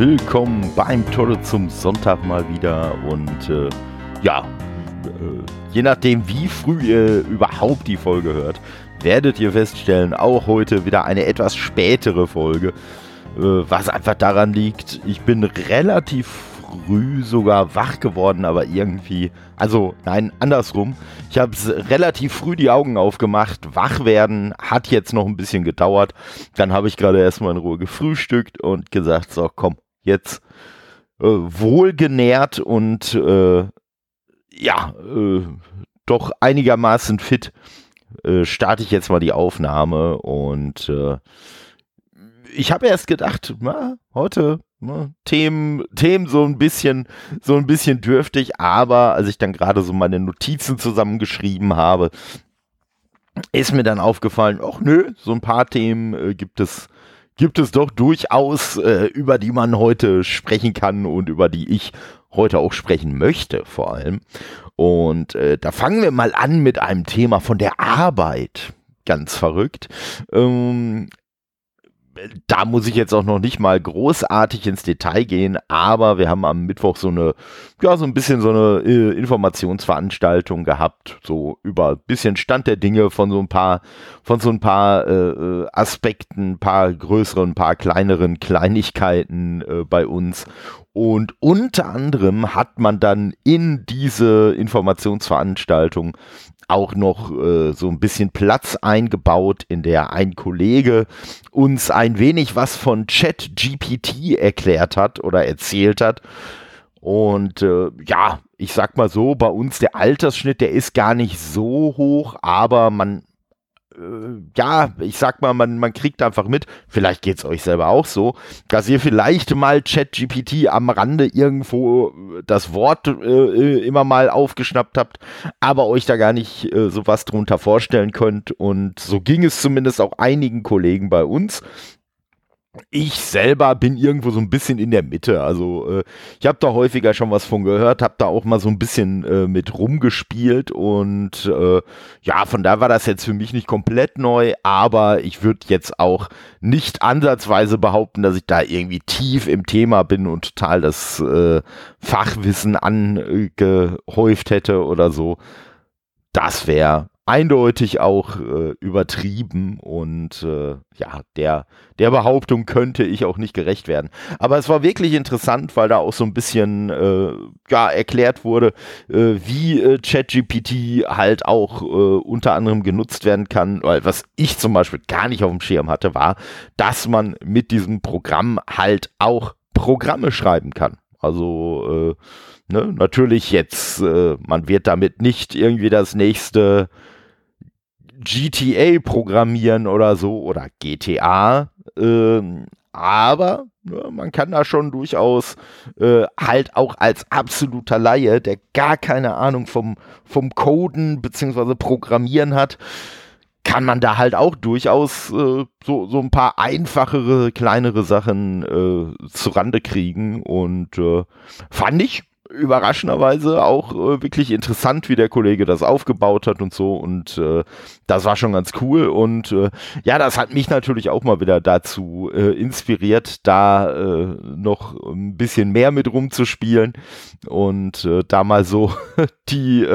Willkommen beim Tolle zum Sonntag mal wieder und äh, ja, äh, je nachdem wie früh ihr überhaupt die Folge hört, werdet ihr feststellen, auch heute wieder eine etwas spätere Folge, äh, was einfach daran liegt, ich bin relativ früh sogar wach geworden, aber irgendwie, also nein, andersrum. Ich habe relativ früh die Augen aufgemacht. Wach werden hat jetzt noch ein bisschen gedauert. Dann habe ich gerade erstmal in Ruhe gefrühstückt und gesagt, so komm, jetzt äh, wohlgenährt und äh, ja, äh, doch einigermaßen fit äh, starte ich jetzt mal die Aufnahme und äh, ich habe erst gedacht, na, heute ne, Themen, Themen so ein bisschen, so ein bisschen dürftig, aber als ich dann gerade so meine Notizen zusammengeschrieben habe, ist mir dann aufgefallen, ach nö, so ein paar Themen äh, gibt es, gibt es doch durchaus, äh, über die man heute sprechen kann und über die ich heute auch sprechen möchte, vor allem. Und äh, da fangen wir mal an mit einem Thema von der Arbeit ganz verrückt. Ähm, da muss ich jetzt auch noch nicht mal großartig ins Detail gehen, aber wir haben am Mittwoch so eine, ja, so ein bisschen so eine äh, Informationsveranstaltung gehabt, so über ein bisschen Stand der Dinge von so ein paar, von so ein paar äh, äh Aspekten, ein paar größeren, ein paar kleineren Kleinigkeiten äh, bei uns. Und unter anderem hat man dann in diese Informationsveranstaltung auch noch äh, so ein bisschen Platz eingebaut, in der ein Kollege uns ein wenig was von Chat-GPT erklärt hat oder erzählt hat. Und äh, ja, ich sag mal so, bei uns der Altersschnitt, der ist gar nicht so hoch, aber man ja, ich sag mal, man, man kriegt einfach mit, vielleicht geht es euch selber auch so, dass ihr vielleicht mal ChatGPT am Rande irgendwo das Wort äh, äh, immer mal aufgeschnappt habt, aber euch da gar nicht äh, sowas drunter vorstellen könnt. Und so ging es zumindest auch einigen Kollegen bei uns ich selber bin irgendwo so ein bisschen in der Mitte. Also äh, ich habe da häufiger schon was von gehört, habe da auch mal so ein bisschen äh, mit rumgespielt und äh, ja, von da war das jetzt für mich nicht komplett neu, aber ich würde jetzt auch nicht ansatzweise behaupten, dass ich da irgendwie tief im Thema bin und total das äh, Fachwissen angehäuft hätte oder so. Das wäre eindeutig auch äh, übertrieben und äh, ja, der, der Behauptung könnte ich auch nicht gerecht werden. Aber es war wirklich interessant, weil da auch so ein bisschen äh, ja, erklärt wurde, äh, wie äh, ChatGPT halt auch äh, unter anderem genutzt werden kann, weil was ich zum Beispiel gar nicht auf dem Schirm hatte, war, dass man mit diesem Programm halt auch Programme schreiben kann. Also Ne, natürlich jetzt, man wird damit nicht irgendwie das nächste GTA programmieren oder so oder GTA. Ähm, aber ja, man kann da schon durchaus äh, halt auch als absoluter Laie, der gar keine Ahnung vom, vom Coden bzw. Programmieren hat, kann man da halt auch durchaus äh, so, so ein paar einfachere, kleinere Sachen äh, zurande kriegen. Und äh, fand ich überraschenderweise auch äh, wirklich interessant, wie der Kollege das aufgebaut hat und so. Und äh, das war schon ganz cool. Und äh, ja, das hat mich natürlich auch mal wieder dazu äh, inspiriert, da äh, noch ein bisschen mehr mit rumzuspielen und äh, da mal so die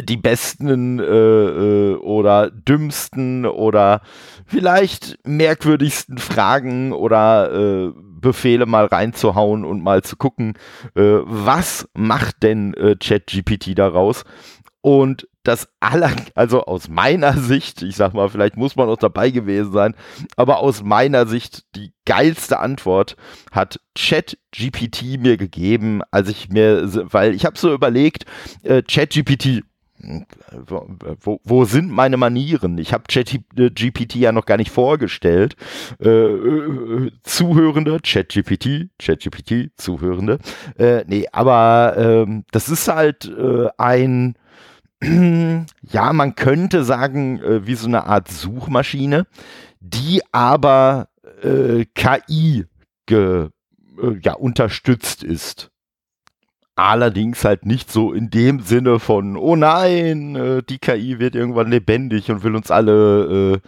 die besten äh, oder dümmsten oder vielleicht merkwürdigsten Fragen oder äh, Befehle mal reinzuhauen und mal zu gucken, äh, was macht denn äh, ChatGPT daraus? Und das aller, also aus meiner Sicht, ich sag mal, vielleicht muss man auch dabei gewesen sein, aber aus meiner Sicht die geilste Antwort hat ChatGPT mir gegeben, als ich mir, weil ich habe so überlegt, äh, ChatGPT wo, wo sind meine Manieren? Ich habe ChatGPT ja noch gar nicht vorgestellt. Äh, äh, Zuhörende, ChatGPT, ChatGPT, Zuhörende. Äh, nee, aber ähm, das ist halt äh, ein, ja, man könnte sagen, äh, wie so eine Art Suchmaschine, die aber äh, KI ge, äh, ja, unterstützt ist. Allerdings halt nicht so in dem Sinne von, oh nein, äh, die KI wird irgendwann lebendig und will uns alle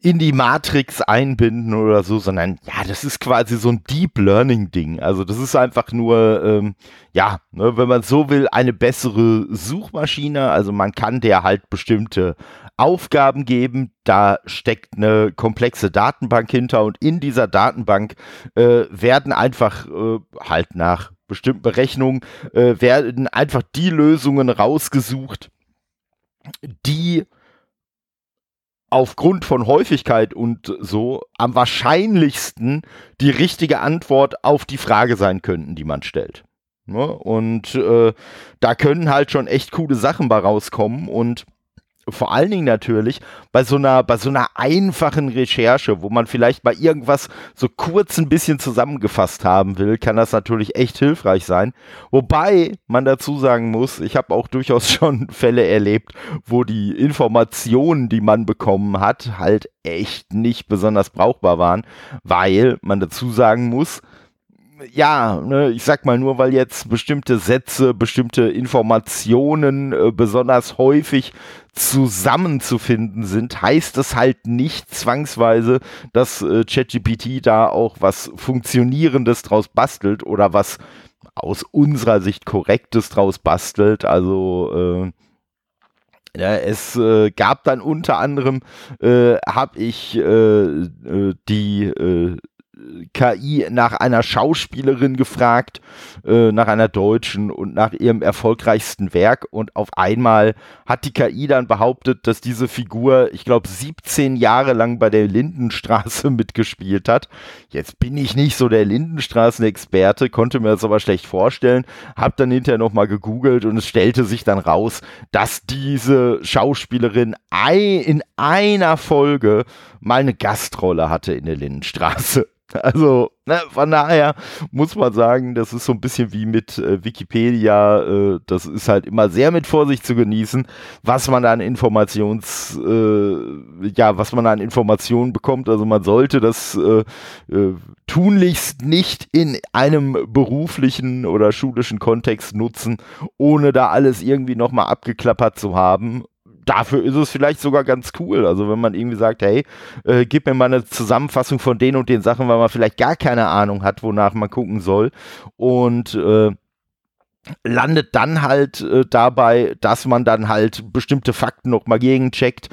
in die Matrix einbinden oder so, sondern ja, das ist quasi so ein Deep Learning Ding. Also das ist einfach nur, ähm, ja, ne, wenn man so will, eine bessere Suchmaschine. Also man kann der halt bestimmte Aufgaben geben. Da steckt eine komplexe Datenbank hinter und in dieser Datenbank äh, werden einfach äh, halt nach bestimmten Berechnungen äh, werden einfach die Lösungen rausgesucht, die aufgrund von Häufigkeit und so am wahrscheinlichsten die richtige Antwort auf die Frage sein könnten, die man stellt. Ne? Und äh, da können halt schon echt coole Sachen bei rauskommen und vor allen Dingen natürlich bei so einer, bei so einer einfachen Recherche, wo man vielleicht bei irgendwas so kurz ein bisschen zusammengefasst haben will, kann das natürlich echt hilfreich sein. Wobei man dazu sagen muss, ich habe auch durchaus schon Fälle erlebt, wo die Informationen, die man bekommen hat, halt echt nicht besonders brauchbar waren, weil man dazu sagen muss, ja, ne, ich sag mal nur, weil jetzt bestimmte Sätze, bestimmte Informationen äh, besonders häufig zusammenzufinden sind, heißt es halt nicht zwangsweise, dass äh, ChatGPT da auch was Funktionierendes draus bastelt oder was aus unserer Sicht Korrektes draus bastelt. Also äh, ja, es äh, gab dann unter anderem, äh, habe ich äh, äh, die äh, KI nach einer Schauspielerin gefragt, äh, nach einer deutschen und nach ihrem erfolgreichsten Werk und auf einmal hat die KI dann behauptet, dass diese Figur, ich glaube, 17 Jahre lang bei der Lindenstraße mitgespielt hat. Jetzt bin ich nicht so der Lindenstraßen-Experte, konnte mir das aber schlecht vorstellen, hab dann hinterher nochmal gegoogelt und es stellte sich dann raus, dass diese Schauspielerin in einer Folge mal eine Gastrolle hatte in der Lindenstraße. Also, ne, von daher muss man sagen, das ist so ein bisschen wie mit äh, Wikipedia. Äh, das ist halt immer sehr mit Vorsicht zu genießen, was man an Informations, äh, ja, was man an Informationen bekommt. Also man sollte das äh, äh, tunlichst nicht in einem beruflichen oder schulischen Kontext nutzen, ohne da alles irgendwie nochmal abgeklappert zu haben dafür ist es vielleicht sogar ganz cool. Also wenn man irgendwie sagt, hey, äh, gib mir mal eine Zusammenfassung von den und den Sachen, weil man vielleicht gar keine Ahnung hat, wonach man gucken soll. Und äh, landet dann halt äh, dabei, dass man dann halt bestimmte Fakten noch mal gegencheckt.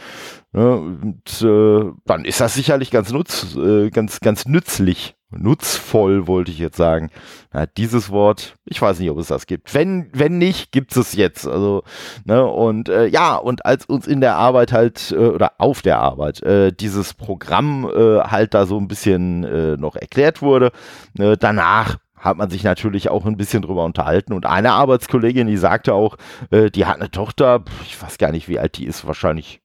Ne? Und äh, dann ist das sicherlich ganz nutz, äh, ganz, ganz nützlich nutzvoll, wollte ich jetzt sagen. Na, dieses Wort, ich weiß nicht, ob es das gibt. Wenn, wenn nicht, gibt es jetzt. Also, ne, und äh, ja, und als uns in der Arbeit halt, äh, oder auf der Arbeit, äh, dieses Programm äh, halt da so ein bisschen äh, noch erklärt wurde, äh, danach hat man sich natürlich auch ein bisschen drüber unterhalten. Und eine Arbeitskollegin, die sagte auch, äh, die hat eine Tochter, ich weiß gar nicht, wie alt die ist, wahrscheinlich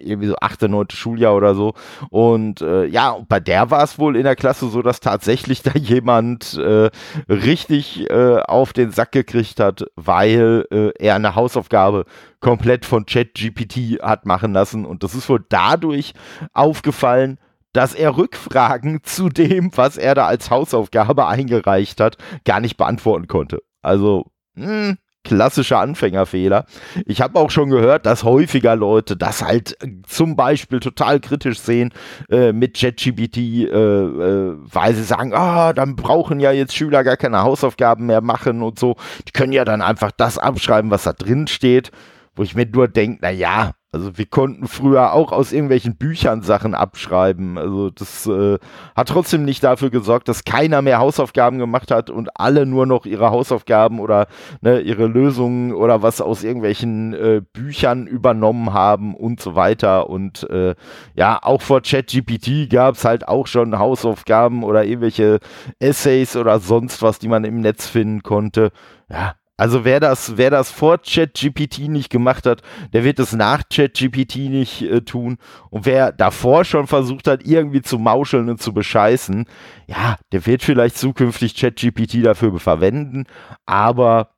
irgendwie so achte, neunte Schuljahr oder so. Und äh, ja, bei der war es wohl in der Klasse so, dass tatsächlich da jemand äh, richtig äh, auf den Sack gekriegt hat, weil äh, er eine Hausaufgabe komplett von ChatGPT hat machen lassen. Und das ist wohl dadurch aufgefallen, dass er Rückfragen zu dem, was er da als Hausaufgabe eingereicht hat, gar nicht beantworten konnte. Also, mh, hm, klassischer Anfängerfehler. Ich habe auch schon gehört, dass häufiger Leute das halt äh, zum Beispiel total kritisch sehen äh, mit ChatGPT, äh, äh, weil sie sagen, ah, dann brauchen ja jetzt Schüler gar keine Hausaufgaben mehr machen und so. Die können ja dann einfach das abschreiben, was da drin steht. Wo ich mir nur denke, na ja, also wir konnten früher auch aus irgendwelchen Büchern Sachen abschreiben. Also das äh, hat trotzdem nicht dafür gesorgt, dass keiner mehr Hausaufgaben gemacht hat und alle nur noch ihre Hausaufgaben oder ne, ihre Lösungen oder was aus irgendwelchen äh, Büchern übernommen haben und so weiter. Und äh, ja, auch vor ChatGPT gab es halt auch schon Hausaufgaben oder irgendwelche Essays oder sonst was, die man im Netz finden konnte. Ja, also wer das, wer das vor ChatGPT nicht gemacht hat, der wird es nach ChatGPT nicht äh, tun. Und wer davor schon versucht hat, irgendwie zu mauscheln und zu bescheißen, ja, der wird vielleicht zukünftig ChatGPT dafür verwenden. Aber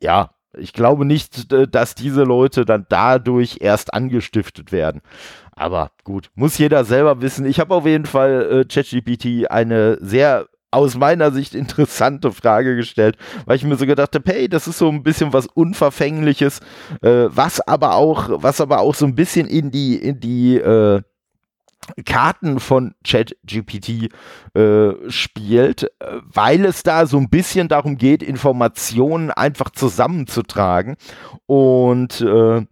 ja, ich glaube nicht, dass diese Leute dann dadurch erst angestiftet werden. Aber gut, muss jeder selber wissen. Ich habe auf jeden Fall äh, ChatGPT eine sehr aus meiner Sicht interessante Frage gestellt, weil ich mir so gedacht habe, hey, das ist so ein bisschen was Unverfängliches, äh, was aber auch, was aber auch so ein bisschen in die, in die, äh, Karten von ChatGPT äh, spielt, weil es da so ein bisschen darum geht, Informationen einfach zusammenzutragen. Und äh,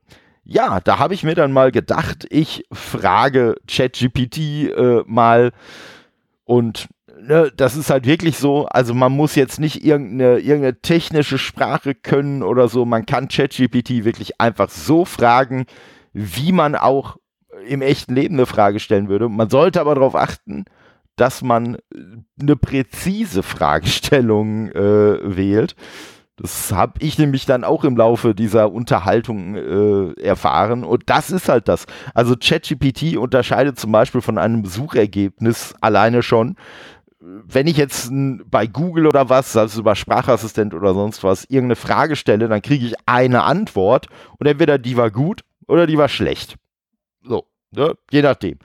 ja, da habe ich mir dann mal gedacht, ich frage ChatGPT äh, mal und ne, das ist halt wirklich so, also man muss jetzt nicht irgendeine, irgendeine technische Sprache können oder so, man kann ChatGPT wirklich einfach so fragen, wie man auch im echten Leben eine Frage stellen würde. Man sollte aber darauf achten, dass man eine präzise Fragestellung äh, wählt. Das habe ich nämlich dann auch im Laufe dieser Unterhaltung äh, erfahren. Und das ist halt das. Also ChatGPT unterscheidet zum Beispiel von einem Suchergebnis alleine schon. Wenn ich jetzt bei Google oder was, also über Sprachassistent oder sonst was, irgendeine Frage stelle, dann kriege ich eine Antwort und entweder die war gut oder die war schlecht. So. Ne? Je nachdem.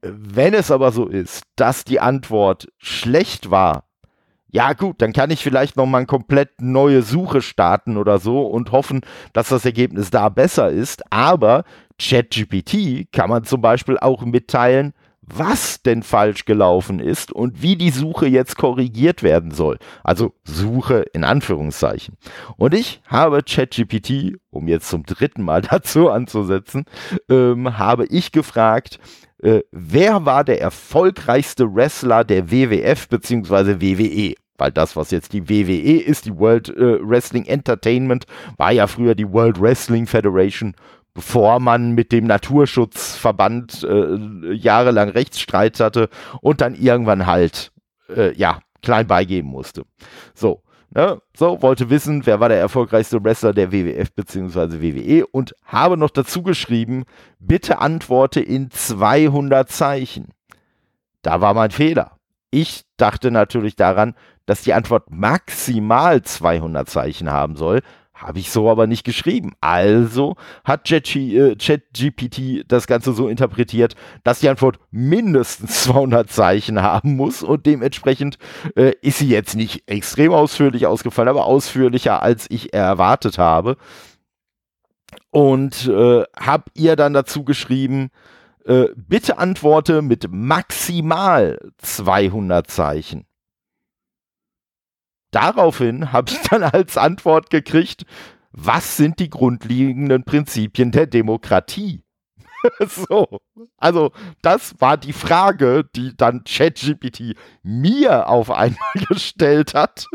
Wenn es aber so ist, dass die Antwort schlecht war, ja gut, dann kann ich vielleicht noch mal eine komplett neue Suche starten oder so und hoffen, dass das Ergebnis da besser ist. Aber ChatGPT kann man zum Beispiel auch mitteilen, was denn falsch gelaufen ist und wie die Suche jetzt korrigiert werden soll. Also Suche in Anführungszeichen. Und ich habe ChatGPT, um jetzt zum dritten Mal dazu anzusetzen, ähm, habe ich gefragt, äh, wer war der erfolgreichste Wrestler der WWF bzw. WWE? weil das, was jetzt die WWE ist, die World äh, Wrestling Entertainment, war ja früher die World Wrestling Federation bevor man mit dem Naturschutzverband äh, jahrelang Rechtsstreit hatte und dann irgendwann halt, äh, ja, klein beigeben musste. So, ne? so, wollte wissen, wer war der erfolgreichste Wrestler der WWF bzw. WWE und habe noch dazu geschrieben, bitte antworte in 200 Zeichen. Da war mein Fehler. Ich dachte natürlich daran, dass die Antwort maximal 200 Zeichen haben soll, habe ich so aber nicht geschrieben. Also hat ChatGPT äh, das Ganze so interpretiert, dass die Antwort mindestens 200 Zeichen haben muss und dementsprechend äh, ist sie jetzt nicht extrem ausführlich ausgefallen, aber ausführlicher als ich erwartet habe. Und äh, habe ihr dann dazu geschrieben, äh, bitte antworte mit maximal 200 Zeichen. Daraufhin habe ich dann als Antwort gekriegt, was sind die grundlegenden Prinzipien der Demokratie? so, also das war die Frage, die dann ChatGPT mir auf einmal gestellt hat.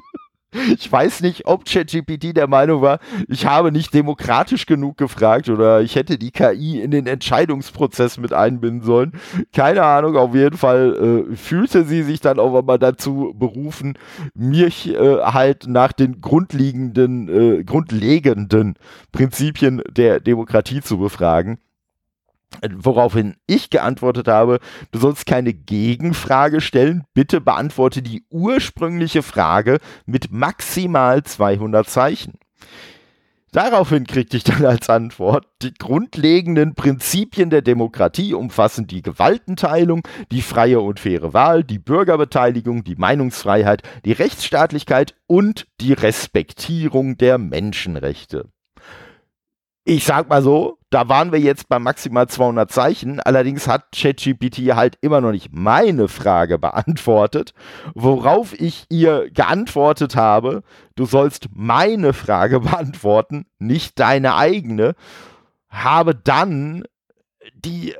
Ich weiß nicht, ob ChatGPT der Meinung war, ich habe nicht demokratisch genug gefragt oder ich hätte die KI in den Entscheidungsprozess mit einbinden sollen. Keine Ahnung, auf jeden Fall äh, fühlte sie sich dann auch einmal dazu berufen, mich äh, halt nach den grundlegenden, äh, grundlegenden Prinzipien der Demokratie zu befragen. Woraufhin ich geantwortet habe, du sollst keine Gegenfrage stellen, bitte beantworte die ursprüngliche Frage mit maximal 200 Zeichen. Daraufhin kriegte ich dann als Antwort, die grundlegenden Prinzipien der Demokratie umfassen die Gewaltenteilung, die freie und faire Wahl, die Bürgerbeteiligung, die Meinungsfreiheit, die Rechtsstaatlichkeit und die Respektierung der Menschenrechte. Ich sag mal so, da waren wir jetzt bei maximal 200 Zeichen. Allerdings hat ChatGPT halt immer noch nicht meine Frage beantwortet, worauf ich ihr geantwortet habe, du sollst meine Frage beantworten, nicht deine eigene. Habe dann die äh,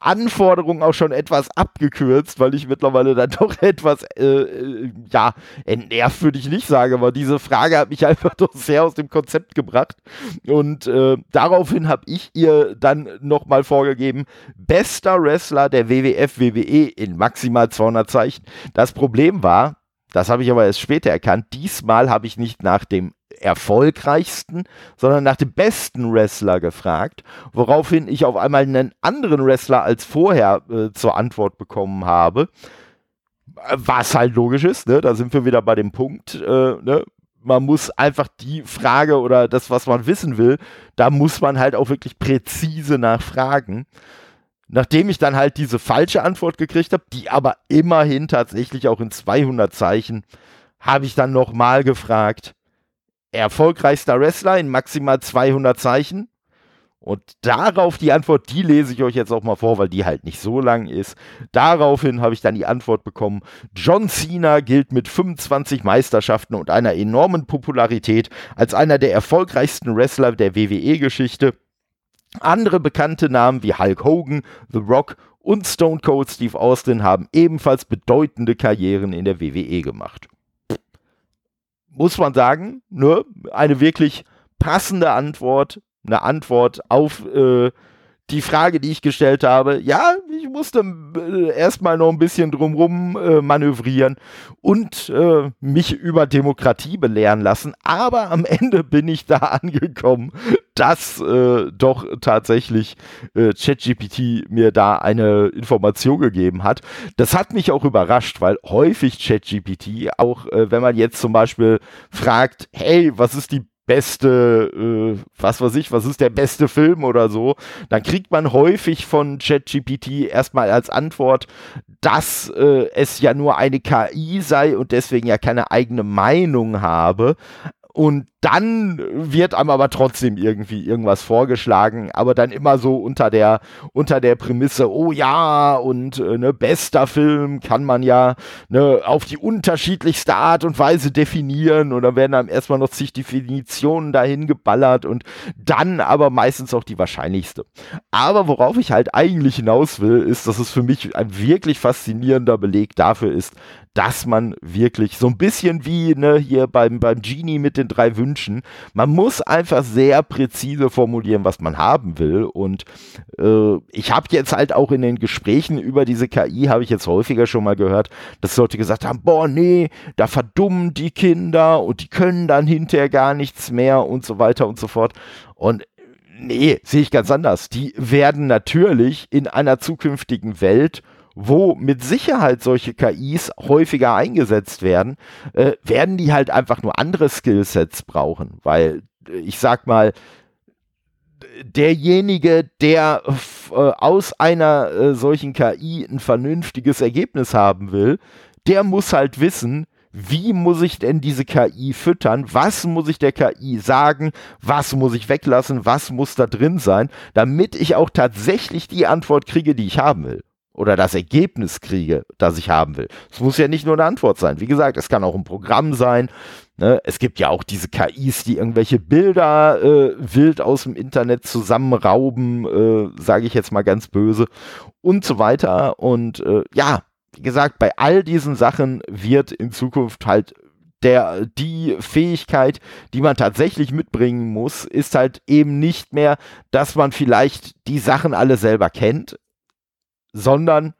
Anforderungen auch schon etwas abgekürzt, weil ich mittlerweile dann doch etwas, äh, äh, ja, entnervt würde ich nicht sagen, aber diese Frage hat mich einfach doch sehr aus dem Konzept gebracht. Und äh, daraufhin habe ich ihr dann nochmal vorgegeben, bester Wrestler der WWF, WWE in maximal 200 Zeichen. Das Problem war, das habe ich aber erst später erkannt. Diesmal habe ich nicht nach dem erfolgreichsten, sondern nach dem besten Wrestler gefragt, woraufhin ich auf einmal einen anderen Wrestler als vorher äh, zur Antwort bekommen habe. Was halt logisch ist, ne? da sind wir wieder bei dem Punkt, äh, ne? man muss einfach die Frage oder das, was man wissen will, da muss man halt auch wirklich präzise nachfragen. Nachdem ich dann halt diese falsche Antwort gekriegt habe, die aber immerhin tatsächlich auch in 200 Zeichen, habe ich dann nochmal gefragt, erfolgreichster Wrestler in maximal 200 Zeichen. Und darauf die Antwort, die lese ich euch jetzt auch mal vor, weil die halt nicht so lang ist. Daraufhin habe ich dann die Antwort bekommen, John Cena gilt mit 25 Meisterschaften und einer enormen Popularität als einer der erfolgreichsten Wrestler der WWE-Geschichte. Andere bekannte Namen wie Hulk Hogan, The Rock und Stone Cold Steve Austin haben ebenfalls bedeutende Karrieren in der WWE gemacht. Muss man sagen, ne? eine wirklich passende Antwort eine Antwort auf äh, die Frage, die ich gestellt habe. Ja, ich musste äh, erstmal noch ein bisschen drumrum äh, manövrieren und äh, mich über Demokratie belehren lassen. Aber am Ende bin ich da angekommen, dass äh, doch tatsächlich äh, ChatGPT mir da eine Information gegeben hat. Das hat mich auch überrascht, weil häufig ChatGPT, auch äh, wenn man jetzt zum Beispiel fragt, hey, was ist die beste, äh, was weiß ich, was ist der beste Film oder so, dann kriegt man häufig von ChatGPT erstmal als Antwort, dass äh, es ja nur eine KI sei und deswegen ja keine eigene Meinung habe. Und dann wird einem aber trotzdem irgendwie irgendwas vorgeschlagen, aber dann immer so unter der, unter der Prämisse, oh ja, und äh, ne, bester Film kann man ja ne, auf die unterschiedlichste Art und Weise definieren und dann werden einem erstmal noch zig Definitionen dahin geballert und dann aber meistens auch die wahrscheinlichste. Aber worauf ich halt eigentlich hinaus will, ist, dass es für mich ein wirklich faszinierender Beleg dafür ist, dass man wirklich so ein bisschen wie ne, hier beim, beim Genie mit den drei Wünschen, man muss einfach sehr präzise formulieren, was man haben will. Und äh, ich habe jetzt halt auch in den Gesprächen über diese KI, habe ich jetzt häufiger schon mal gehört, dass Leute gesagt haben, boah, nee, da verdummen die Kinder und die können dann hinterher gar nichts mehr und so weiter und so fort. Und nee, sehe ich ganz anders. Die werden natürlich in einer zukünftigen Welt wo mit Sicherheit solche KIs häufiger eingesetzt werden, äh, werden die halt einfach nur andere Skillsets brauchen, weil äh, ich sag mal, derjenige, der äh, aus einer äh, solchen KI ein vernünftiges Ergebnis haben will, der muss halt wissen, wie muss ich denn diese KI füttern? Was muss ich der KI sagen? Was muss ich weglassen? Was muss da drin sein, damit ich auch tatsächlich die Antwort kriege, die ich haben will? Oder das Ergebnis kriege, das ich haben will. Es muss ja nicht nur eine Antwort sein. Wie gesagt, es kann auch ein Programm sein. Ne? Es gibt ja auch diese KIs, die irgendwelche Bilder äh, wild aus dem Internet zusammenrauben, äh, sage ich jetzt mal ganz böse und so weiter. Und äh, ja, wie gesagt, bei all diesen Sachen wird in Zukunft halt der, die Fähigkeit, die man tatsächlich mitbringen muss, ist halt eben nicht mehr, dass man vielleicht die Sachen alle selber kennt, sondern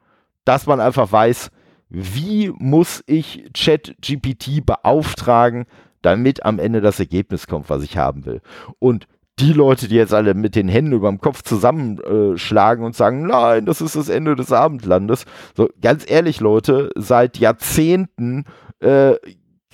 dass man einfach weiß, wie muss ich ChatGPT beauftragen, damit am Ende das Ergebnis kommt, was ich haben will. Und die Leute, die jetzt alle mit den Händen über dem Kopf zusammenschlagen und sagen, nein, das ist das Ende des Abendlandes. So, ganz ehrlich, Leute, seit Jahrzehnten äh,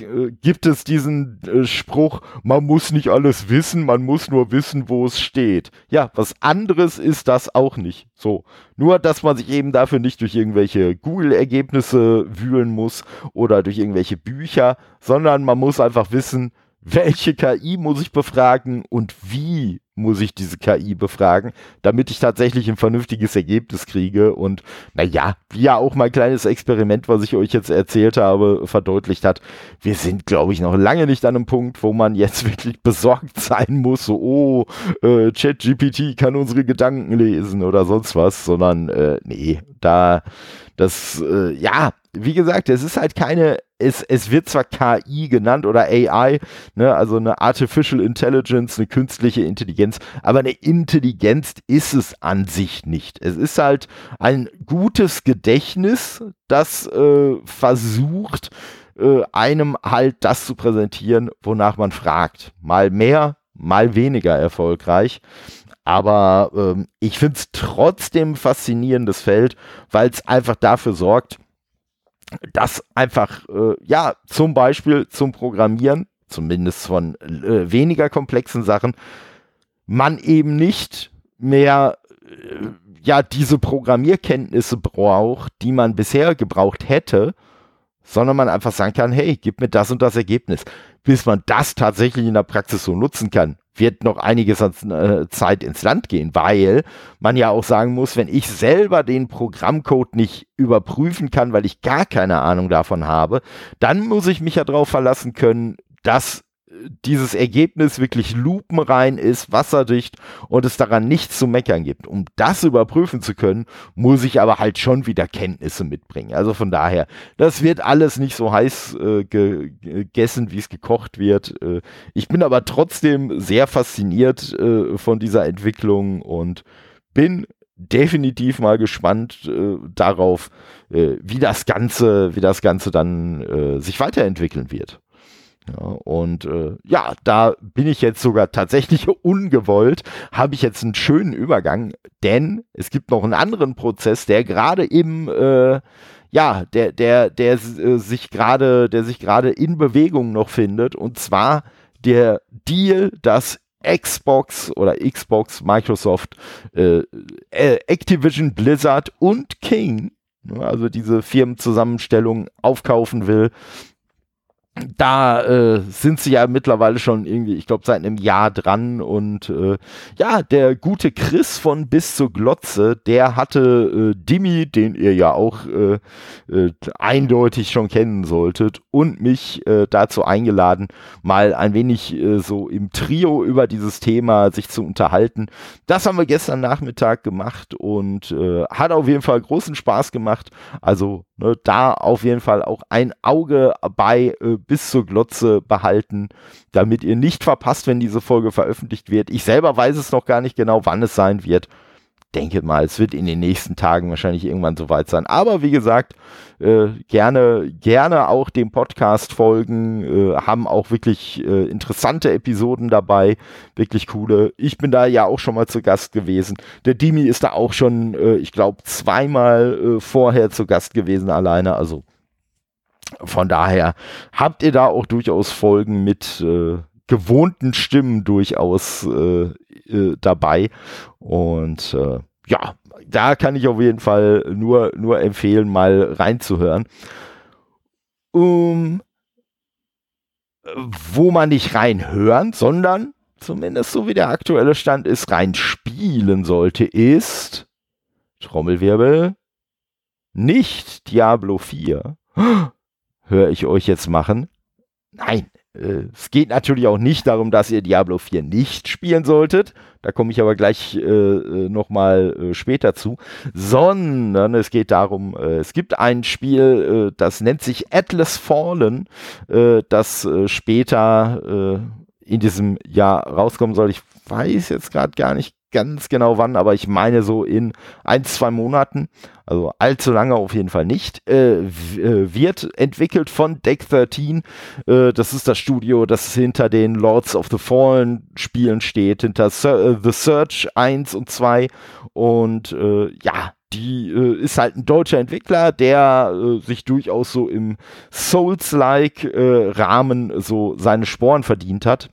äh, gibt es diesen äh, Spruch, man muss nicht alles wissen, man muss nur wissen, wo es steht. Ja, was anderes ist das auch nicht. So. Nur, dass man sich eben dafür nicht durch irgendwelche Google-Ergebnisse wühlen muss oder durch irgendwelche Bücher, sondern man muss einfach wissen, welche KI muss ich befragen und wie muss ich diese KI befragen, damit ich tatsächlich ein vernünftiges Ergebnis kriege. Und naja, wie ja auch mein kleines Experiment, was ich euch jetzt erzählt habe, verdeutlicht hat, wir sind, glaube ich, noch lange nicht an einem Punkt, wo man jetzt wirklich besorgt sein muss, so, oh, äh, ChatGPT kann unsere Gedanken lesen oder sonst was, sondern äh, nee, da, das, äh, ja, wie gesagt, es ist halt keine, es, es wird zwar KI genannt oder AI, ne, also eine Artificial Intelligence, eine künstliche Intelligenz, aber eine Intelligenz ist es an sich nicht. Es ist halt ein gutes Gedächtnis, das äh, versucht, äh, einem halt das zu präsentieren, wonach man fragt. Mal mehr, mal weniger erfolgreich. Aber ähm, ich finde es trotzdem faszinierendes Feld, weil es einfach dafür sorgt, dass einfach, äh, ja, zum Beispiel zum Programmieren, zumindest von äh, weniger komplexen Sachen, man eben nicht mehr äh, ja diese Programmierkenntnisse braucht, die man bisher gebraucht hätte, sondern man einfach sagen kann, hey, gib mir das und das Ergebnis. Bis man das tatsächlich in der Praxis so nutzen kann, wird noch einiges an äh, Zeit ins Land gehen, weil man ja auch sagen muss, wenn ich selber den Programmcode nicht überprüfen kann, weil ich gar keine Ahnung davon habe, dann muss ich mich ja darauf verlassen können, dass dieses Ergebnis wirklich lupenrein ist, wasserdicht und es daran nichts zu meckern gibt. Um das überprüfen zu können, muss ich aber halt schon wieder Kenntnisse mitbringen. Also von daher, das wird alles nicht so heiß äh, gegessen, wie es gekocht wird. Äh, ich bin aber trotzdem sehr fasziniert äh, von dieser Entwicklung und bin definitiv mal gespannt äh, darauf, äh, wie das Ganze, wie das Ganze dann äh, sich weiterentwickeln wird. Ja, und äh, ja, da bin ich jetzt sogar tatsächlich ungewollt, habe ich jetzt einen schönen Übergang, denn es gibt noch einen anderen Prozess, der gerade im äh, ja, der der der äh, sich gerade, der sich gerade in Bewegung noch findet, und zwar der Deal, dass Xbox oder Xbox, Microsoft, äh, äh Activision, Blizzard und King, ne, also diese Firmenzusammenstellung aufkaufen will da äh, sind sie ja mittlerweile schon irgendwie, ich glaube, seit einem Jahr dran. Und äh, ja, der gute Chris von Bis zur Glotze, der hatte äh, Dimi, den ihr ja auch äh, äh, eindeutig schon kennen solltet, und mich äh, dazu eingeladen, mal ein wenig äh, so im Trio über dieses Thema sich zu unterhalten. Das haben wir gestern Nachmittag gemacht und äh, hat auf jeden Fall großen Spaß gemacht. Also ne, da auf jeden Fall auch ein Auge bei äh, bis zur Glotze behalten, damit ihr nicht verpasst, wenn diese Folge veröffentlicht wird. Ich selber weiß es noch gar nicht genau, wann es sein wird. Denke mal, es wird in den nächsten Tagen wahrscheinlich irgendwann soweit sein. Aber wie gesagt, äh, gerne, gerne auch dem Podcast folgen, äh, haben auch wirklich äh, interessante Episoden dabei, wirklich coole. Ich bin da ja auch schon mal zu Gast gewesen. Der Dimi ist da auch schon, äh, ich glaube, zweimal äh, vorher zu Gast gewesen alleine. Also von daher habt ihr da auch durchaus Folgen mit äh, gewohnten Stimmen durchaus äh, äh, dabei. Und äh, ja, da kann ich auf jeden Fall nur, nur empfehlen, mal reinzuhören. Um, wo man nicht reinhören, sondern zumindest so wie der aktuelle Stand ist, rein spielen sollte, ist Trommelwirbel nicht Diablo 4 höre ich euch jetzt machen. Nein, es geht natürlich auch nicht darum, dass ihr Diablo 4 nicht spielen solltet. Da komme ich aber gleich äh, äh nochmal äh, später zu. Sondern es geht darum, äh, es gibt ein Spiel, äh, das nennt sich Atlas Fallen, äh, das äh, später äh, in diesem Jahr rauskommen soll. Ich weiß jetzt gerade gar nicht ganz genau wann, aber ich meine so in ein, zwei Monaten, also allzu lange auf jeden Fall nicht, äh, äh wird entwickelt von Deck 13. Äh, das ist das Studio, das hinter den Lords of the Fallen Spielen steht, hinter Sur äh, The Search 1 und 2 und äh, ja, die äh, ist halt ein deutscher Entwickler, der äh, sich durchaus so im Souls-like äh, Rahmen so seine Sporen verdient hat.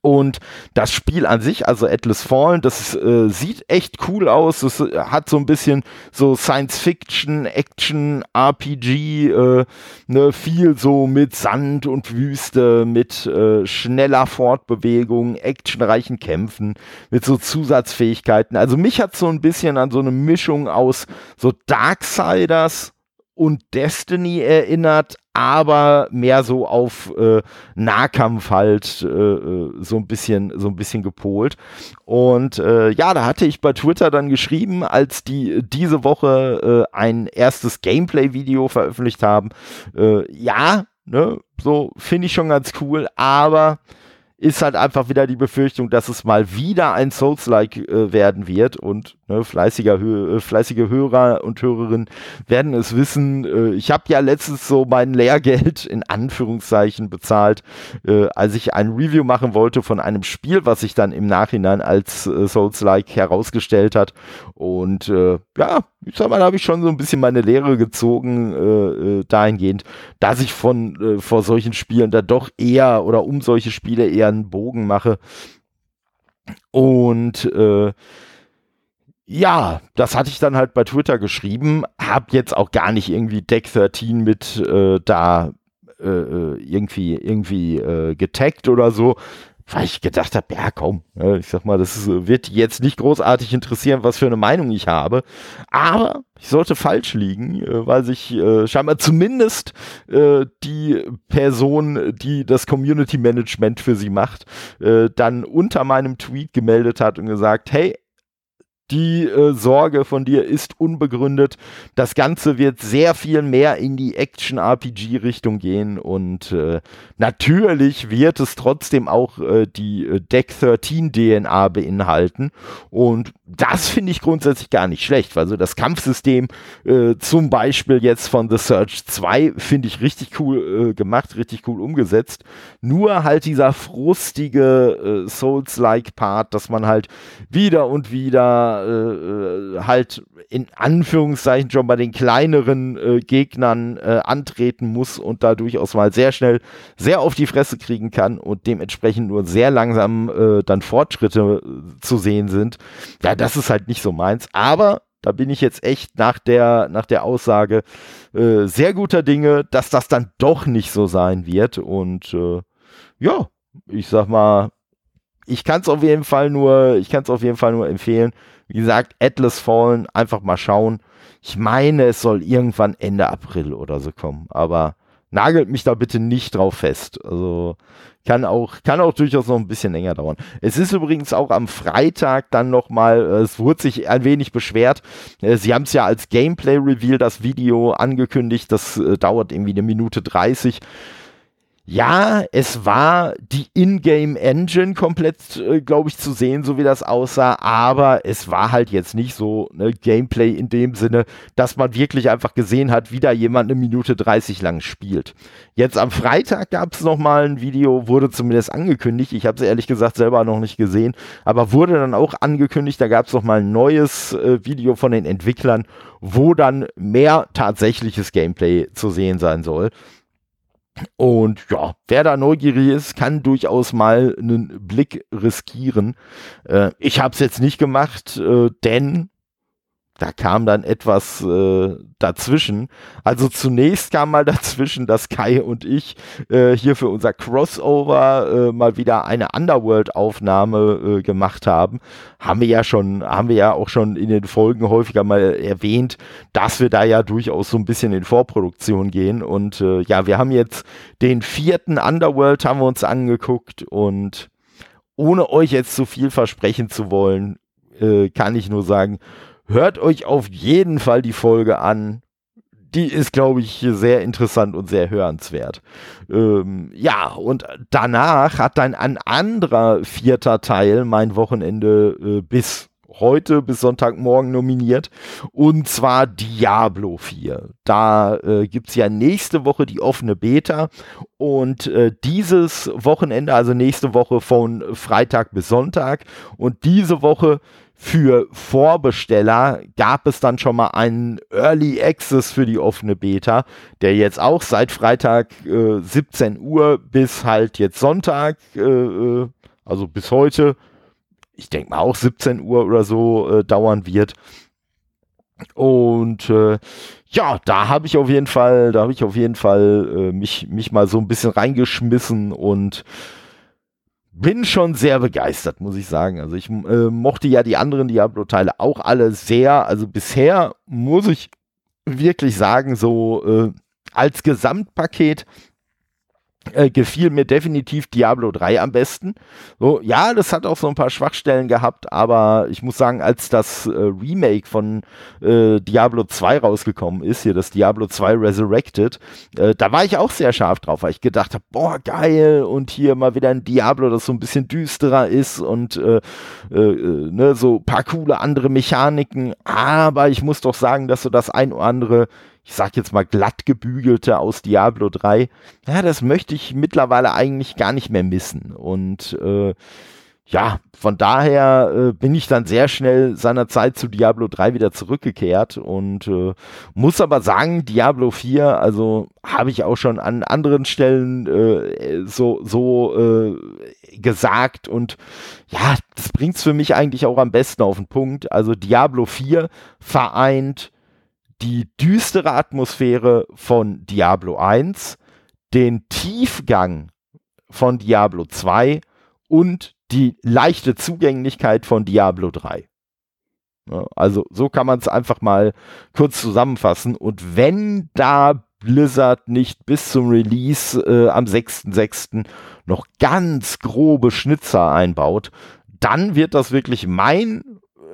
Und das Spiel an sich, also Atlas Fallen, das äh, sieht echt cool aus. Es äh, hat so ein bisschen so Science Fiction, Action, RPG, äh, ne, viel so mit Sand und Wüste, mit äh, schneller Fortbewegung, actionreichen Kämpfen, mit so Zusatzfähigkeiten. Also mich hat so ein bisschen an so eine Mischung aus so Darksiders und Destiny erinnert, aber mehr so auf äh, Nahkampf halt äh, äh, so ein bisschen so ein bisschen gepolt. Und äh, ja da hatte ich bei Twitter dann geschrieben als die diese Woche äh, ein erstes Gameplay Video veröffentlicht haben äh, ja ne so finde ich schon ganz cool aber ist halt einfach wieder die Befürchtung, dass es mal wieder ein Souls-like äh, werden wird und ne, fleißiger, äh, fleißige Hörer und Hörerinnen werden es wissen. Äh, ich habe ja letztens so mein Lehrgeld in Anführungszeichen bezahlt, äh, als ich ein Review machen wollte von einem Spiel, was sich dann im Nachhinein als äh, Souls-like herausgestellt hat. Und äh, ja, ich sag mal, da habe ich schon so ein bisschen meine Lehre gezogen, dahingehend, dass ich von vor solchen Spielen da doch eher oder um solche Spiele eher einen Bogen mache. Und äh, ja, das hatte ich dann halt bei Twitter geschrieben, hab jetzt auch gar nicht irgendwie Deck 13 mit äh, da äh, äh, irgendwie irgendwie äh, getaggt oder so weil ich gedacht habe, ja komm, ne, ich sag mal, das wird jetzt nicht großartig interessieren, was für eine Meinung ich habe. Aber ich sollte falsch liegen, äh, weil sich äh, scheinbar zumindest äh, die Person, die das Community Management für sie macht, äh, dann unter meinem Tweet gemeldet hat und gesagt, hey, die äh, Sorge von dir ist unbegründet. Das Ganze wird sehr viel mehr in die Action-RPG-Richtung gehen und äh, natürlich wird es trotzdem auch äh, die äh, Deck 13 DNA beinhalten und das finde ich grundsätzlich gar nicht schlecht. Also das Kampfsystem äh, zum Beispiel jetzt von The Search 2 finde ich richtig cool äh, gemacht, richtig cool umgesetzt. Nur halt dieser frustige Souls-like Part, dass man halt wieder und wieder äh, halt in Anführungszeichen schon bei den kleineren äh, Gegnern äh, antreten muss und da durchaus mal sehr schnell sehr auf die Fresse kriegen kann und dementsprechend nur sehr langsam äh, dann Fortschritte äh, zu sehen sind. Ja, das ist halt nicht so meins. Aber da bin ich jetzt echt nach der, nach der Aussage äh, sehr guter Dinge, dass das dann doch nicht so sein wird. Und ja, ich sag mal, ich kann es auf jeden Fall nur, ich kann es auf jeden Fall nur empfehlen. Wie gesagt, Atlas Fallen, einfach mal schauen. Ich meine, es soll irgendwann Ende April oder so kommen, aber nagelt mich da bitte nicht drauf fest. Also kann auch, kann auch durchaus noch ein bisschen länger dauern. Es ist übrigens auch am Freitag dann nochmal, äh, es wurde sich ein wenig beschwert. Äh, sie haben es ja als Gameplay-Reveal, das Video angekündigt. Das äh, dauert irgendwie eine Minute 30 ja, es war die Ingame Engine komplett, äh, glaube ich, zu sehen, so wie das aussah, aber es war halt jetzt nicht so ne, Gameplay in dem Sinne, dass man wirklich einfach gesehen hat, wie da jemand eine Minute 30 lang spielt. Jetzt am Freitag gab es nochmal ein Video, wurde zumindest angekündigt, ich habe es ehrlich gesagt selber noch nicht gesehen, aber wurde dann auch angekündigt, da gab es nochmal ein neues äh, Video von den Entwicklern, wo dann mehr tatsächliches Gameplay zu sehen sein soll. Und ja, wer da neugierig ist, kann durchaus mal einen Blick riskieren. Äh, ich habe es jetzt nicht gemacht, äh, denn da kam dann etwas äh, dazwischen. Also zunächst kam mal dazwischen, dass Kai und ich äh, hier für unser Crossover äh, mal wieder eine Underworld-Aufnahme äh, gemacht haben. Haben wir ja schon, haben wir ja auch schon in den Folgen häufiger mal erwähnt, dass wir da ja durchaus so ein bisschen in Vorproduktion gehen. Und äh, ja, wir haben jetzt den vierten Underworld haben wir uns angeguckt und ohne euch jetzt zu viel versprechen zu wollen, äh, kann ich nur sagen, Hört euch auf jeden Fall die Folge an. Die ist, glaube ich, sehr interessant und sehr hörenswert. Ähm, ja, und danach hat dann ein anderer vierter Teil mein Wochenende äh, bis heute bis Sonntagmorgen nominiert. Und zwar Diablo 4. Da äh, gibt es ja nächste Woche die offene Beta. Und äh, dieses Wochenende, also nächste Woche von Freitag bis Sonntag. Und diese Woche für Vorbesteller gab es dann schon mal einen Early Access für die offene Beta, der jetzt auch seit Freitag äh, 17 Uhr bis halt jetzt Sonntag, äh, äh, also bis heute, ich denke mal auch 17 Uhr oder so äh, dauern wird. Und äh, ja, da habe ich auf jeden Fall, da habe ich auf jeden Fall äh, mich, mich mal so ein bisschen reingeschmissen und bin schon sehr begeistert, muss ich sagen. Also ich äh, mochte ja die anderen Diablo-Teile auch alle sehr. Also bisher muss ich wirklich sagen, so äh, als Gesamtpaket äh, gefiel mir definitiv Diablo 3 am besten. So, ja, das hat auch so ein paar Schwachstellen gehabt, aber ich muss sagen, als das äh, Remake von äh, Diablo 2 rausgekommen ist, hier das Diablo 2 Resurrected, äh, da war ich auch sehr scharf drauf, weil ich gedacht habe, boah, geil, und hier mal wieder ein Diablo, das so ein bisschen düsterer ist und äh, äh, ne, so paar coole andere Mechaniken, aber ich muss doch sagen, dass so das ein oder andere ich sag jetzt mal glatt gebügelte aus Diablo 3, ja, das möchte ich mittlerweile eigentlich gar nicht mehr missen. Und äh, ja, von daher äh, bin ich dann sehr schnell seinerzeit zu Diablo 3 wieder zurückgekehrt und äh, muss aber sagen, Diablo 4, also habe ich auch schon an anderen Stellen äh, so, so äh, gesagt und ja, das bringt's für mich eigentlich auch am besten auf den Punkt. Also Diablo 4 vereint die düstere Atmosphäre von Diablo 1, den Tiefgang von Diablo 2 und die leichte Zugänglichkeit von Diablo 3. Also so kann man es einfach mal kurz zusammenfassen. Und wenn da Blizzard nicht bis zum Release äh, am 6.6. noch ganz grobe Schnitzer einbaut, dann wird das wirklich mein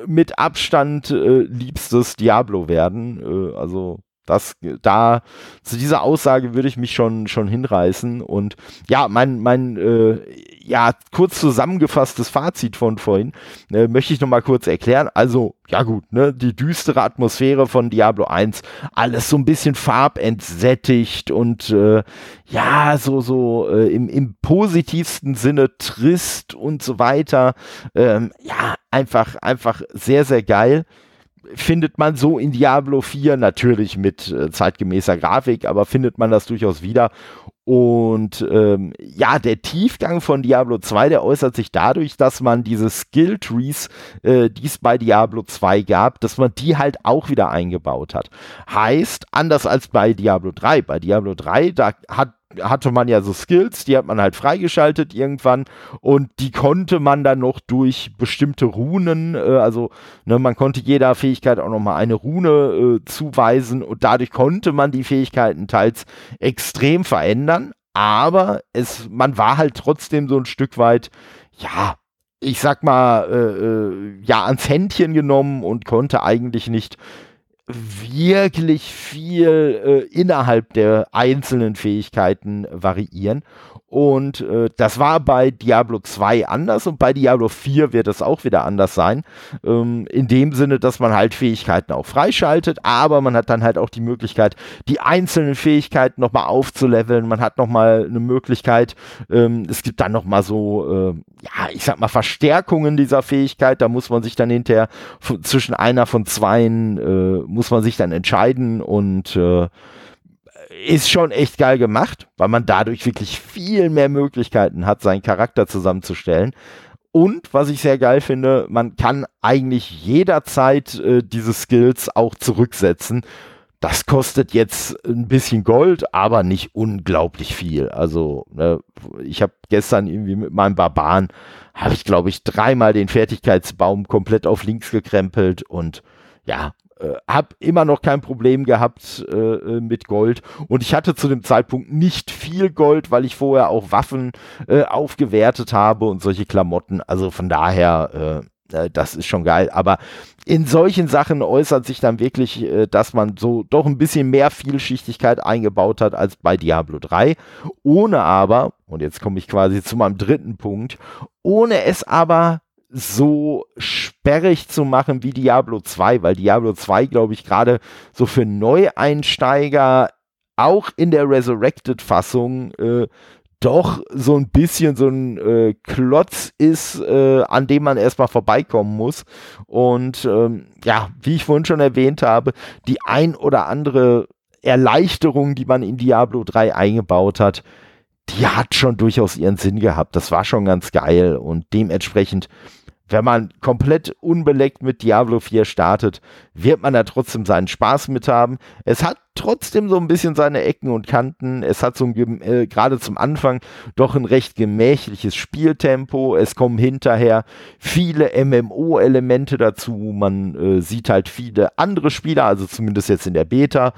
mit Abstand äh, liebstes Diablo werden. Äh, also das, da, zu dieser Aussage würde ich mich schon, schon hinreißen. Und ja, mein, mein, äh, ja, kurz zusammengefasstes Fazit von vorhin äh, möchte ich nochmal kurz erklären. Also, ja gut, ne, die düstere Atmosphäre von Diablo 1, alles so ein bisschen farbentsättigt und äh, ja, so, so äh, im, im positivsten Sinne trist und so weiter. Ähm, ja, einfach, einfach sehr, sehr geil findet man so in Diablo 4 natürlich mit äh, zeitgemäßer Grafik, aber findet man das durchaus wieder. Und ähm, ja, der Tiefgang von Diablo 2, der äußert sich dadurch, dass man diese Skill Trees, äh, die es bei Diablo 2 gab, dass man die halt auch wieder eingebaut hat. Heißt, anders als bei Diablo 3. Bei Diablo 3, da hat hatte man ja so Skills, die hat man halt freigeschaltet irgendwann und die konnte man dann noch durch bestimmte Runen, äh, also ne, man konnte jeder Fähigkeit auch nochmal eine Rune äh, zuweisen und dadurch konnte man die Fähigkeiten teils extrem verändern, aber es, man war halt trotzdem so ein Stück weit, ja, ich sag mal, äh, äh ja, ans Händchen genommen und konnte eigentlich nicht wirklich viel äh, innerhalb der einzelnen Fähigkeiten variieren. Und äh, das war bei Diablo 2 anders und bei Diablo 4 wird es auch wieder anders sein. Ähm, in dem Sinne, dass man halt Fähigkeiten auch freischaltet, aber man hat dann halt auch die Möglichkeit, die einzelnen Fähigkeiten nochmal aufzuleveln. Man hat nochmal eine Möglichkeit, ähm, es gibt dann nochmal so, äh, ja, ich sag mal, Verstärkungen dieser Fähigkeit. Da muss man sich dann hinterher zwischen einer von zweien, äh, muss man sich dann entscheiden und äh, ist schon echt geil gemacht, weil man dadurch wirklich viel mehr Möglichkeiten hat, seinen Charakter zusammenzustellen. Und was ich sehr geil finde, man kann eigentlich jederzeit äh, diese Skills auch zurücksetzen. Das kostet jetzt ein bisschen Gold, aber nicht unglaublich viel. Also ne, ich habe gestern irgendwie mit meinem Barbaren, habe ich glaube ich dreimal den Fertigkeitsbaum komplett auf links gekrempelt und ja, äh, habe immer noch kein Problem gehabt äh, äh, mit Gold und ich hatte zu dem Zeitpunkt nicht viel Gold, weil ich vorher auch Waffen äh, aufgewertet habe und solche Klamotten. Also von daher, äh, äh, das ist schon geil. Aber in solchen Sachen äußert sich dann wirklich, dass man so doch ein bisschen mehr Vielschichtigkeit eingebaut hat als bei Diablo 3, ohne aber, und jetzt komme ich quasi zu meinem dritten Punkt, ohne es aber so sperrig zu machen wie Diablo 2, weil Diablo 2, glaube ich, gerade so für Neueinsteiger auch in der Resurrected-Fassung äh, doch so ein bisschen so ein äh, Klotz ist, äh, an dem man erstmal vorbeikommen muss. Und ähm, ja, wie ich vorhin schon erwähnt habe, die ein oder andere Erleichterung, die man in Diablo 3 eingebaut hat, die hat schon durchaus ihren Sinn gehabt. Das war schon ganz geil und dementsprechend wenn man komplett unbeleckt mit Diablo 4 startet, wird man da trotzdem seinen Spaß mit haben. Es hat trotzdem so ein bisschen seine Ecken und Kanten. Es hat so ein, äh, gerade zum Anfang doch ein recht gemächliches Spieltempo. Es kommen hinterher viele MMO-Elemente dazu. Man äh, sieht halt viele andere Spieler, also zumindest jetzt in der Beta,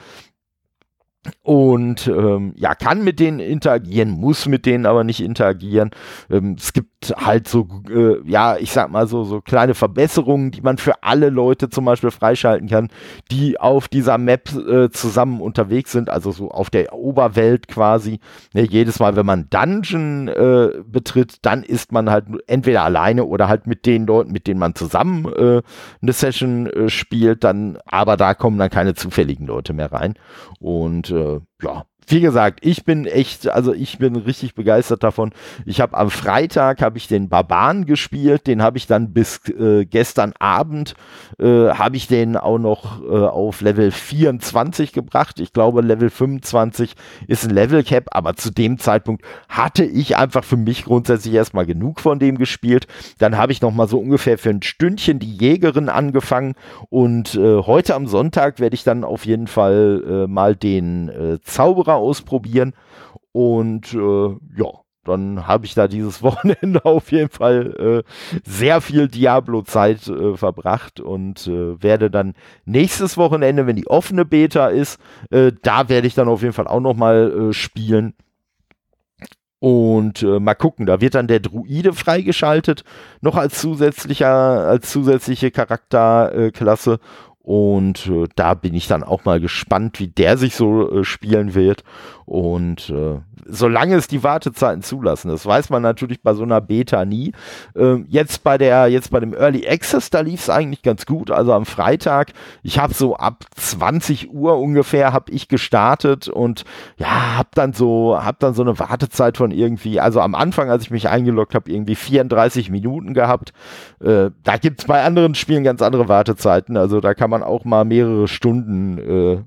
und ähm, ja, kann mit denen interagieren, muss mit denen aber nicht interagieren. Ähm, es gibt halt so, äh, ja, ich sag mal so, so kleine Verbesserungen, die man für alle Leute zum Beispiel freischalten kann, die auf dieser Map äh, zusammen unterwegs sind, also so auf der Oberwelt quasi. Ne, jedes Mal, wenn man Dungeon äh, betritt, dann ist man halt entweder alleine oder halt mit den Leuten, mit denen man zusammen äh, eine Session äh, spielt, dann, aber da kommen dann keine zufälligen Leute mehr rein. Und äh, ja, wie gesagt, ich bin echt, also ich bin richtig begeistert davon. Ich habe am Freitag habe ich den Barbaren gespielt, den habe ich dann bis äh, gestern Abend äh, habe ich den auch noch äh, auf Level 24 gebracht. Ich glaube Level 25 ist ein Level Cap, aber zu dem Zeitpunkt hatte ich einfach für mich grundsätzlich erstmal genug von dem gespielt. Dann habe ich noch mal so ungefähr für ein Stündchen die Jägerin angefangen und äh, heute am Sonntag werde ich dann auf jeden Fall äh, mal den äh, Zauberer ausprobieren. Und äh, ja, dann habe ich da dieses Wochenende auf jeden Fall äh, sehr viel Diablo-Zeit äh, verbracht und äh, werde dann nächstes Wochenende, wenn die offene Beta ist, äh, da werde ich dann auf jeden Fall auch noch mal äh, spielen. Und mal gucken, da wird dann der Druide freigeschaltet, noch als zusätzlicher, als zusätzliche Charakterklasse. Und äh, da bin ich dann auch mal gespannt, wie der sich so äh, spielen wird. Und äh, solange es die Wartezeiten zulassen, das weiß man natürlich bei so einer Beta nie. Ähm, jetzt bei der, jetzt bei dem Early Access, da lief es eigentlich ganz gut. Also am Freitag, ich habe so ab 20 Uhr ungefähr habe ich gestartet und ja, habe dann so, habe dann so eine Wartezeit von irgendwie, also am Anfang, als ich mich eingeloggt habe, irgendwie 34 Minuten gehabt. Äh, da gibt es bei anderen Spielen ganz andere Wartezeiten. Also da kann man auch mal mehrere Stunden äh,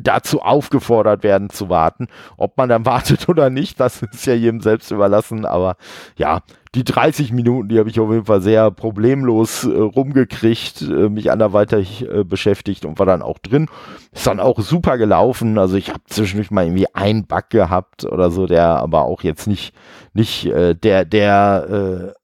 dazu aufgefordert werden zu warten. Ob man dann wartet oder nicht, das ist ja jedem selbst überlassen. Aber ja, die 30 Minuten, die habe ich auf jeden Fall sehr problemlos äh, rumgekriegt, äh, mich anderweitig äh, beschäftigt und war dann auch drin. Ist dann auch super gelaufen. Also ich habe zwischendurch mal irgendwie einen Bug gehabt oder so, der aber auch jetzt nicht, nicht äh, der, der äh,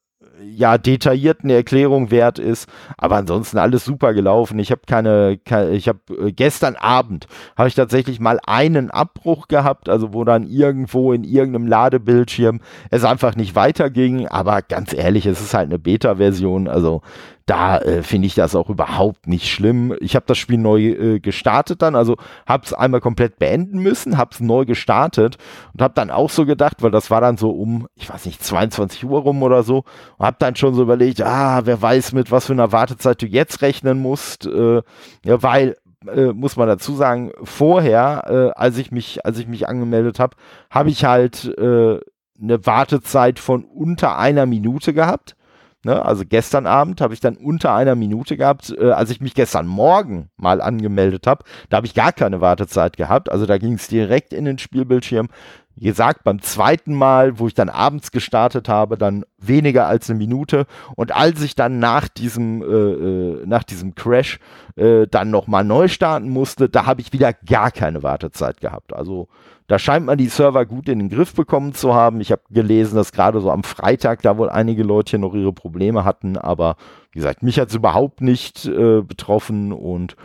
ja detaillierten Erklärung wert ist. Aber ansonsten alles super gelaufen. Ich habe keine, keine, ich habe äh, gestern Abend habe ich tatsächlich mal einen Abbruch gehabt, also wo dann irgendwo in irgendeinem Ladebildschirm es einfach nicht weiterging. Aber ganz ehrlich, es ist halt eine Beta-Version, also da äh, finde ich das auch überhaupt nicht schlimm. Ich habe das Spiel neu äh, gestartet dann, also habe es einmal komplett beenden müssen, habe es neu gestartet und habe dann auch so gedacht, weil das war dann so um, ich weiß nicht, 22 Uhr rum oder so, und habe dann schon so überlegt, ah, wer weiß, mit was für einer Wartezeit du jetzt rechnen musst, äh, ja, weil äh, muss man dazu sagen, vorher, äh, als ich mich, als ich mich angemeldet habe, habe ich halt äh, eine Wartezeit von unter einer Minute gehabt. Ne, also gestern Abend habe ich dann unter einer Minute gehabt, äh, als ich mich gestern Morgen mal angemeldet habe. Da habe ich gar keine Wartezeit gehabt. Also da ging es direkt in den Spielbildschirm. Gesagt, beim zweiten Mal, wo ich dann abends gestartet habe, dann weniger als eine Minute. Und als ich dann nach diesem, äh, äh nach diesem Crash äh, dann nochmal neu starten musste, da habe ich wieder gar keine Wartezeit gehabt. Also da scheint man die Server gut in den Griff bekommen zu haben. Ich habe gelesen, dass gerade so am Freitag da wohl einige Leute noch ihre Probleme hatten, aber wie gesagt, mich hat es überhaupt nicht äh, betroffen und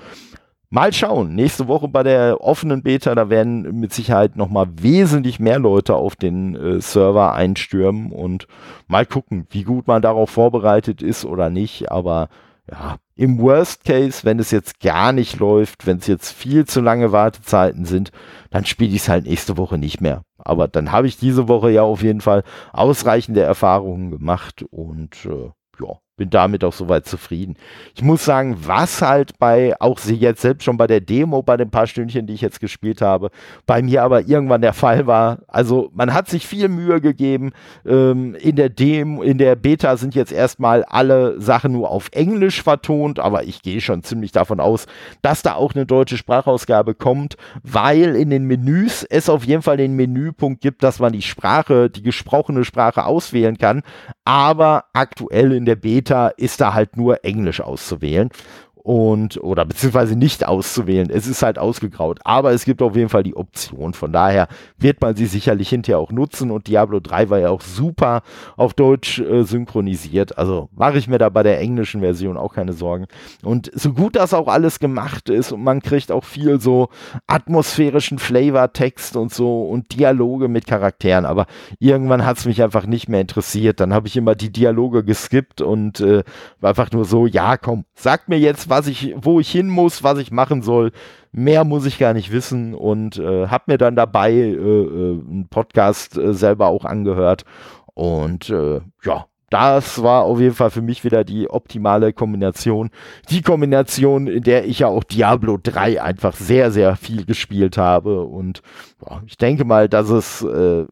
Mal schauen. Nächste Woche bei der offenen Beta, da werden mit Sicherheit nochmal wesentlich mehr Leute auf den äh, Server einstürmen und mal gucken, wie gut man darauf vorbereitet ist oder nicht. Aber ja, im Worst Case, wenn es jetzt gar nicht läuft, wenn es jetzt viel zu lange Wartezeiten sind, dann spiele ich es halt nächste Woche nicht mehr. Aber dann habe ich diese Woche ja auf jeden Fall ausreichende Erfahrungen gemacht und äh, ja, bin damit auch soweit zufrieden. Ich muss sagen, was halt bei, auch sie jetzt selbst schon bei der Demo, bei den paar Stündchen, die ich jetzt gespielt habe, bei mir aber irgendwann der Fall war. Also man hat sich viel Mühe gegeben. Ähm, in der Demo, in der Beta sind jetzt erstmal alle Sachen nur auf Englisch vertont, aber ich gehe schon ziemlich davon aus, dass da auch eine deutsche Sprachausgabe kommt, weil in den Menüs es auf jeden Fall den Menüpunkt gibt, dass man die Sprache, die gesprochene Sprache auswählen kann. Aber aktuell in der Beta Beta ist da halt nur Englisch auszuwählen und oder beziehungsweise nicht auszuwählen. Es ist halt ausgegraut, aber es gibt auf jeden Fall die Option. Von daher wird man sie sicherlich hinterher auch nutzen und Diablo 3 war ja auch super auf Deutsch äh, synchronisiert. Also mache ich mir da bei der englischen Version auch keine Sorgen. Und so gut das auch alles gemacht ist und man kriegt auch viel so atmosphärischen Flavor-Text und so und Dialoge mit Charakteren, aber irgendwann hat es mich einfach nicht mehr interessiert. Dann habe ich immer die Dialoge geskippt und äh, einfach nur so, ja komm, sag mir jetzt, was was ich, wo ich hin muss, was ich machen soll. Mehr muss ich gar nicht wissen und äh, habe mir dann dabei äh, äh, einen Podcast äh, selber auch angehört. Und äh, ja, das war auf jeden Fall für mich wieder die optimale Kombination. Die Kombination, in der ich ja auch Diablo 3 einfach sehr, sehr viel gespielt habe. Und ja, ich denke mal, dass es, äh,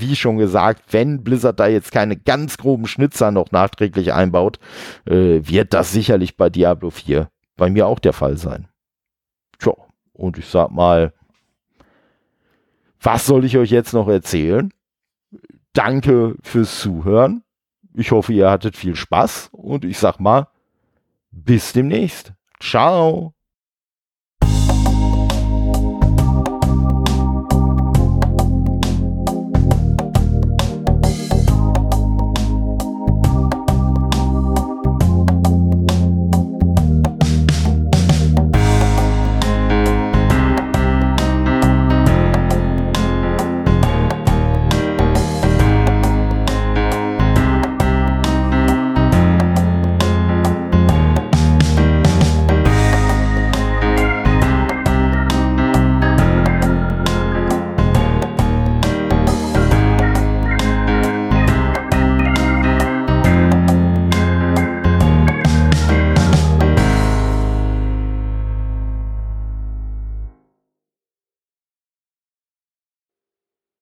wie schon gesagt, wenn Blizzard da jetzt keine ganz groben Schnitzer noch nachträglich einbaut, äh, wird das sicherlich bei Diablo 4 bei mir auch der Fall sein. Tja, und ich sag mal, was soll ich euch jetzt noch erzählen? Danke fürs Zuhören. Ich hoffe, ihr hattet viel Spaß und ich sag mal, bis demnächst. Ciao.